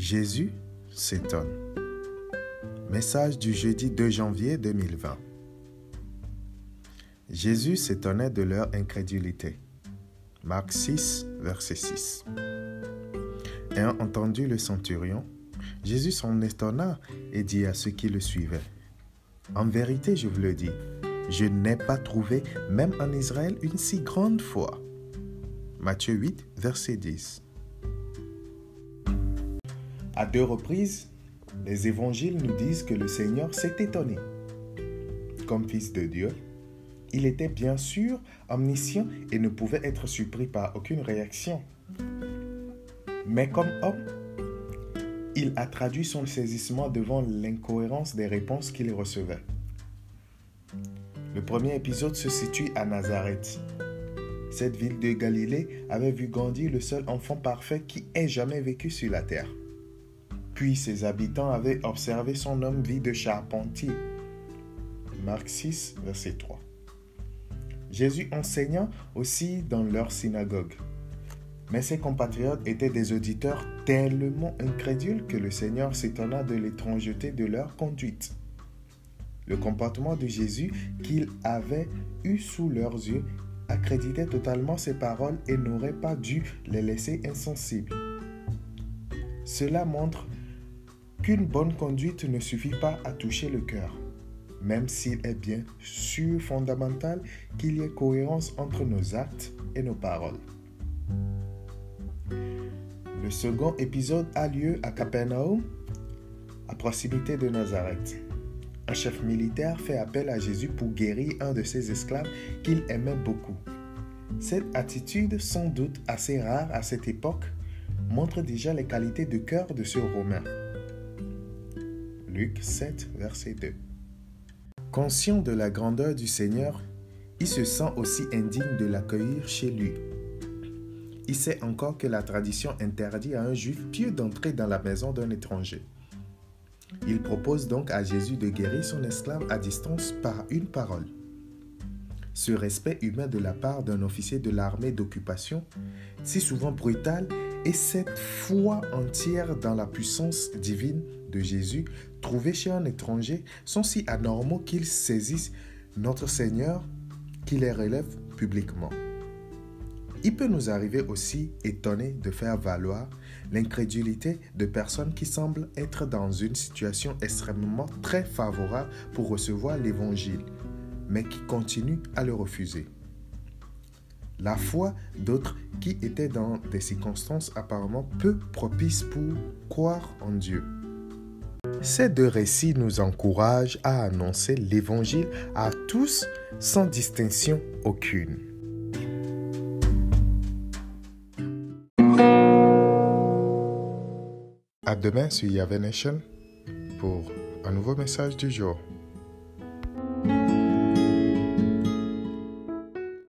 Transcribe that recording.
Jésus s'étonne. Message du jeudi 2 janvier 2020. Jésus s'étonnait de leur incrédulité. Marc 6, verset 6. Ayant entendu le centurion, Jésus s'en étonna et dit à ceux qui le suivaient, En vérité, je vous le dis, je n'ai pas trouvé, même en Israël, une si grande foi. Matthieu 8, verset 10. À deux reprises, les évangiles nous disent que le Seigneur s'est étonné. Comme fils de Dieu, il était bien sûr omniscient et ne pouvait être surpris par aucune réaction. Mais comme homme, il a traduit son saisissement devant l'incohérence des réponses qu'il recevait. Le premier épisode se situe à Nazareth. Cette ville de Galilée avait vu grandir le seul enfant parfait qui ait jamais vécu sur la terre. Puis ses habitants avaient observé son homme vie de charpentier. Marc 6, verset 3. Jésus enseignant aussi dans leur synagogue. Mais ses compatriotes étaient des auditeurs tellement incrédules que le Seigneur s'étonna de l'étrangeté de leur conduite. Le comportement de Jésus qu'ils avaient eu sous leurs yeux accréditait totalement ses paroles et n'aurait pas dû les laisser insensibles. Cela montre qu'une bonne conduite ne suffit pas à toucher le cœur, même s'il est bien sûr fondamental qu'il y ait cohérence entre nos actes et nos paroles. Le second épisode a lieu à Capernaum, à proximité de Nazareth. Un chef militaire fait appel à Jésus pour guérir un de ses esclaves qu'il aimait beaucoup. Cette attitude, sans doute assez rare à cette époque, montre déjà les qualités de cœur de ce Romain. Luc 7, verset 2. Conscient de la grandeur du Seigneur, il se sent aussi indigne de l'accueillir chez lui. Il sait encore que la tradition interdit à un juif pieux d'entrer dans la maison d'un étranger. Il propose donc à Jésus de guérir son esclave à distance par une parole. Ce respect humain de la part d'un officier de l'armée d'occupation, si souvent brutal, et cette foi entière dans la puissance divine de Jésus trouvée chez un étranger sont si anormaux qu'ils saisissent notre Seigneur qui les relève publiquement. Il peut nous arriver aussi étonné de faire valoir l'incrédulité de personnes qui semblent être dans une situation extrêmement très favorable pour recevoir l'Évangile, mais qui continuent à le refuser. La foi d'autres qui étaient dans des circonstances apparemment peu propices pour croire en Dieu. Ces deux récits nous encouragent à annoncer l'Évangile à tous sans distinction aucune. À demain sur Yahweh pour un nouveau message du jour.